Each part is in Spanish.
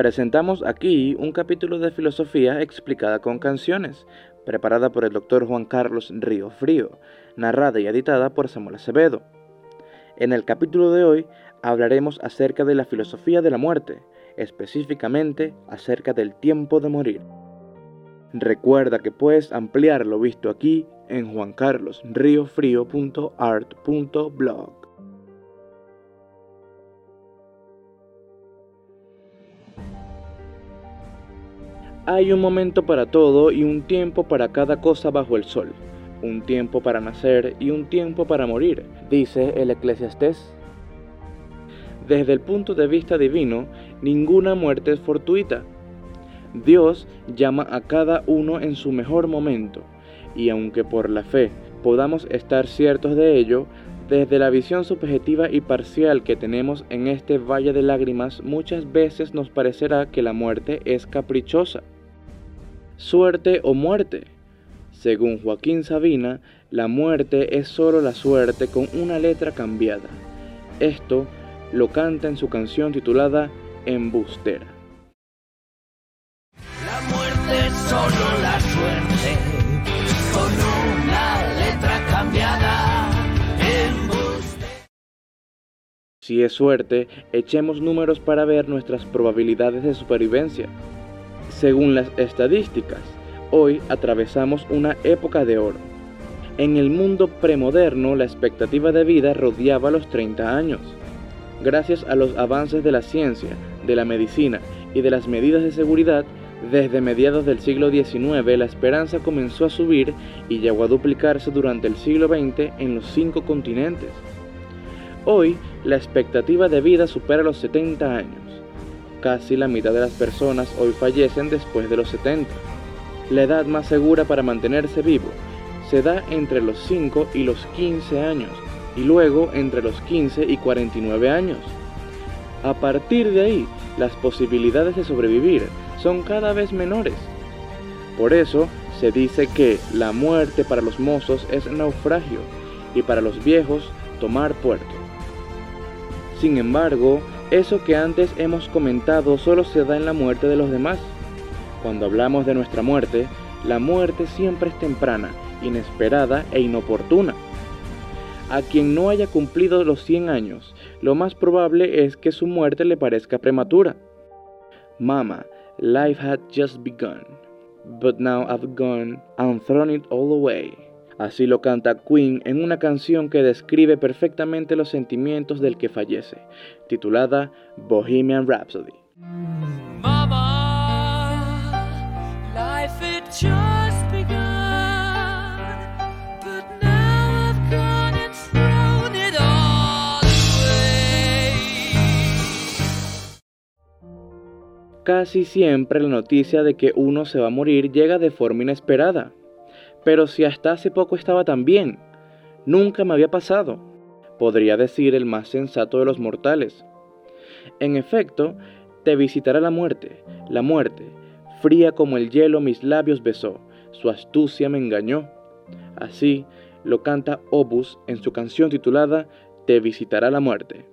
Presentamos aquí un capítulo de filosofía explicada con canciones, preparada por el doctor Juan Carlos Río Frío, narrada y editada por Samuel Acevedo. En el capítulo de hoy hablaremos acerca de la filosofía de la muerte, específicamente acerca del tiempo de morir. Recuerda que puedes ampliar lo visto aquí en juancarlosriofrío.art.blog. Hay un momento para todo y un tiempo para cada cosa bajo el sol, un tiempo para nacer y un tiempo para morir, dice el eclesiastés. Desde el punto de vista divino, ninguna muerte es fortuita. Dios llama a cada uno en su mejor momento, y aunque por la fe podamos estar ciertos de ello, desde la visión subjetiva y parcial que tenemos en este valle de lágrimas, muchas veces nos parecerá que la muerte es caprichosa. Suerte o muerte. Según Joaquín Sabina, la muerte es solo la suerte con una letra cambiada. Esto lo canta en su canción titulada Embustera. La muerte es solo la suerte con una letra cambiada. Si es suerte, echemos números para ver nuestras probabilidades de supervivencia. Según las estadísticas, hoy atravesamos una época de oro. En el mundo premoderno, la expectativa de vida rodeaba los 30 años. Gracias a los avances de la ciencia, de la medicina y de las medidas de seguridad, desde mediados del siglo XIX la esperanza comenzó a subir y llegó a duplicarse durante el siglo XX en los cinco continentes. Hoy, la expectativa de vida supera los 70 años. Casi la mitad de las personas hoy fallecen después de los 70. La edad más segura para mantenerse vivo se da entre los 5 y los 15 años y luego entre los 15 y 49 años. A partir de ahí, las posibilidades de sobrevivir son cada vez menores. Por eso se dice que la muerte para los mozos es naufragio y para los viejos tomar puerto. Sin embargo, eso que antes hemos comentado solo se da en la muerte de los demás. Cuando hablamos de nuestra muerte, la muerte siempre es temprana, inesperada e inoportuna. A quien no haya cumplido los 100 años, lo más probable es que su muerte le parezca prematura. Mama, life had just begun, but now I've gone and thrown it all away. Así lo canta Queen en una canción que describe perfectamente los sentimientos del que fallece, titulada Bohemian Rhapsody. Casi siempre la noticia de que uno se va a morir llega de forma inesperada. Pero si hasta hace poco estaba tan bien, nunca me había pasado, podría decir el más sensato de los mortales. En efecto, te visitará la muerte, la muerte, fría como el hielo mis labios besó, su astucia me engañó. Así lo canta Obus en su canción titulada Te visitará la muerte.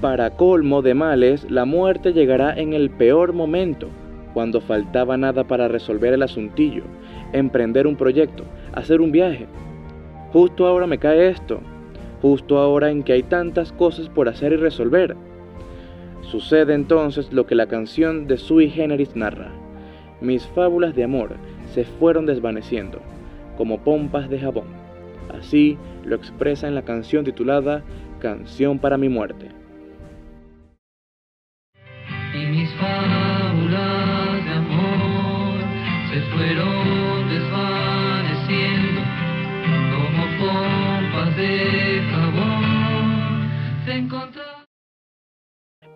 Para colmo de males, la muerte llegará en el peor momento, cuando faltaba nada para resolver el asuntillo, emprender un proyecto, hacer un viaje. Justo ahora me cae esto, justo ahora en que hay tantas cosas por hacer y resolver. Sucede entonces lo que la canción de Sui Generis narra. Mis fábulas de amor se fueron desvaneciendo, como pompas de jabón. Así lo expresa en la canción titulada Canción para mi muerte y mis fábulas de amor se fueron desvaneciendo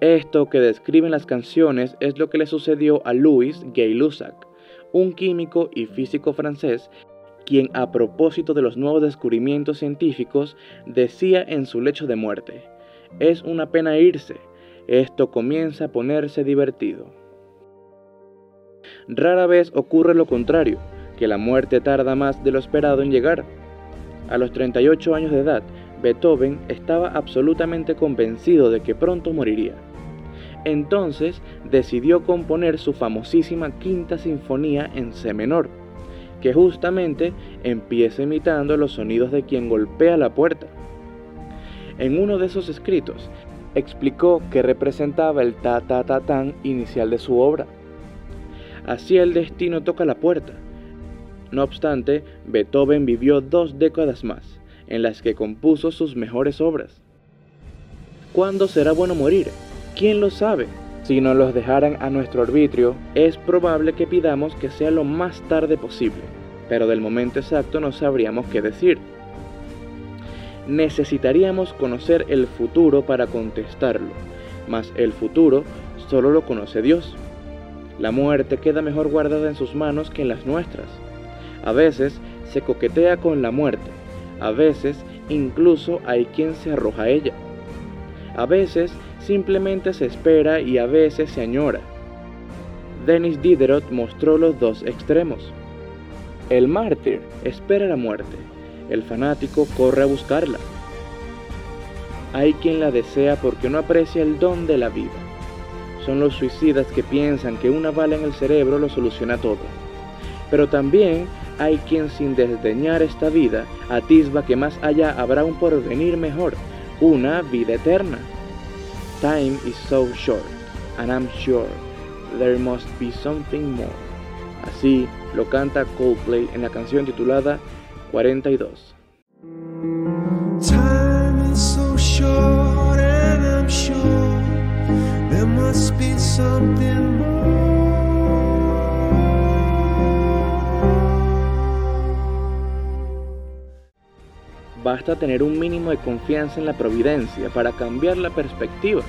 Esto que describen las canciones es lo que le sucedió a Louis Gay-Lussac, un químico y físico francés quien a propósito de los nuevos descubrimientos científicos decía en su lecho de muerte, es una pena irse, esto comienza a ponerse divertido. Rara vez ocurre lo contrario, que la muerte tarda más de lo esperado en llegar. A los 38 años de edad, Beethoven estaba absolutamente convencido de que pronto moriría. Entonces decidió componer su famosísima Quinta Sinfonía en C menor, que justamente empieza imitando los sonidos de quien golpea la puerta. En uno de esos escritos, explicó que representaba el ta ta ta tan inicial de su obra. Así el destino toca la puerta. No obstante, Beethoven vivió dos décadas más, en las que compuso sus mejores obras. ¿Cuándo será bueno morir? ¿Quién lo sabe? Si nos los dejaran a nuestro arbitrio, es probable que pidamos que sea lo más tarde posible, pero del momento exacto no sabríamos qué decir. Necesitaríamos conocer el futuro para contestarlo, mas el futuro solo lo conoce Dios. La muerte queda mejor guardada en sus manos que en las nuestras. A veces se coquetea con la muerte, a veces incluso hay quien se arroja a ella. A veces simplemente se espera y a veces se añora. Denis Diderot mostró los dos extremos. El mártir espera la muerte, el fanático corre a buscarla. Hay quien la desea porque no aprecia el don de la vida. Son los suicidas que piensan que una bala en el cerebro lo soluciona todo. Pero también hay quien sin desdeñar esta vida atisba que más allá habrá un porvenir mejor, una vida eterna. Time is so short, and I'm sure there must be something more. Así lo canta Coldplay en la canción titulada 42. Time is so short, and I'm sure there must be something Basta tener un mínimo de confianza en la providencia para cambiar la perspectiva.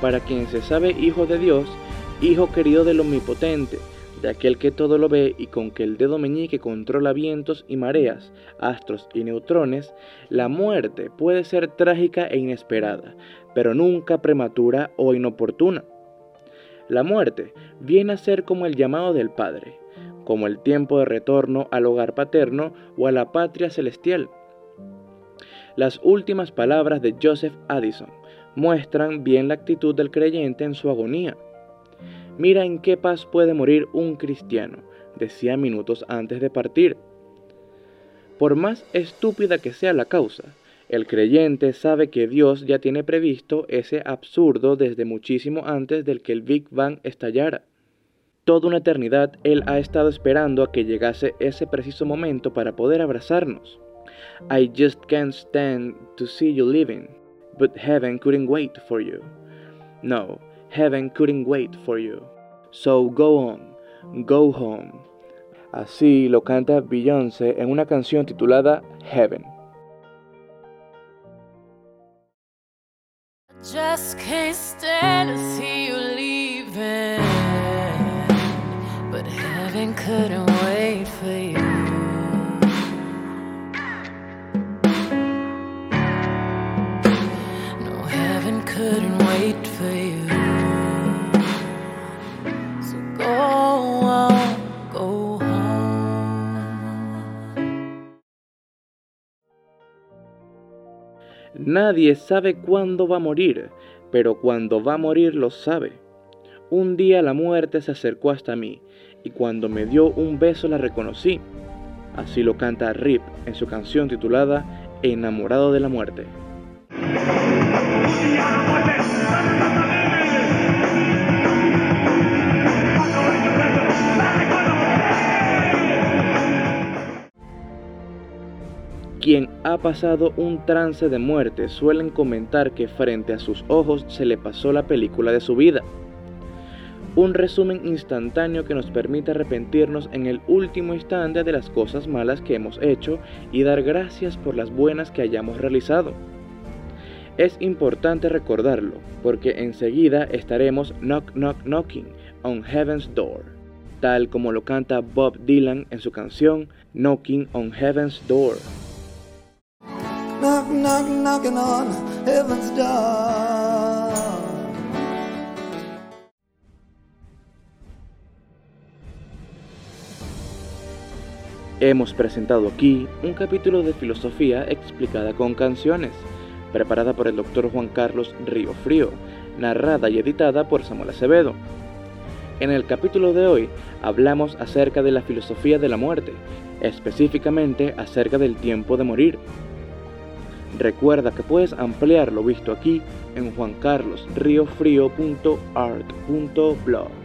Para quien se sabe hijo de Dios, hijo querido del Omnipotente, de aquel que todo lo ve y con que el dedo meñique controla vientos y mareas, astros y neutrones, la muerte puede ser trágica e inesperada, pero nunca prematura o inoportuna. La muerte viene a ser como el llamado del Padre, como el tiempo de retorno al hogar paterno o a la patria celestial. Las últimas palabras de Joseph Addison muestran bien la actitud del creyente en su agonía. Mira en qué paz puede morir un cristiano, decía minutos antes de partir. Por más estúpida que sea la causa, el creyente sabe que Dios ya tiene previsto ese absurdo desde muchísimo antes del que el Big Bang estallara. Toda una eternidad Él ha estado esperando a que llegase ese preciso momento para poder abrazarnos. I just can't stand to see you leaving, but heaven couldn't wait for you. No, heaven couldn't wait for you. So go on, go home. Así lo canta Beyoncé en una canción titulada Heaven. Just can't stand to see you leaving, but heaven couldn't wait Nadie sabe cuándo va a morir, pero cuando va a morir lo sabe. Un día la muerte se acercó hasta mí, y cuando me dio un beso la reconocí. Así lo canta Rip en su canción titulada Enamorado de la muerte. Quien ha pasado un trance de muerte suelen comentar que frente a sus ojos se le pasó la película de su vida. Un resumen instantáneo que nos permite arrepentirnos en el último instante de las cosas malas que hemos hecho y dar gracias por las buenas que hayamos realizado. Es importante recordarlo, porque enseguida estaremos knock knock knocking on heaven's door, tal como lo canta Bob Dylan en su canción Knocking on Heaven's Door. Knock, knock, knocking on heaven's door. Hemos presentado aquí un capítulo de filosofía explicada con canciones, preparada por el doctor Juan Carlos Río Frío, narrada y editada por Samuel Acevedo. En el capítulo de hoy hablamos acerca de la filosofía de la muerte, específicamente acerca del tiempo de morir, Recuerda que puedes ampliar lo visto aquí en juancarlosriofrio.art.blog.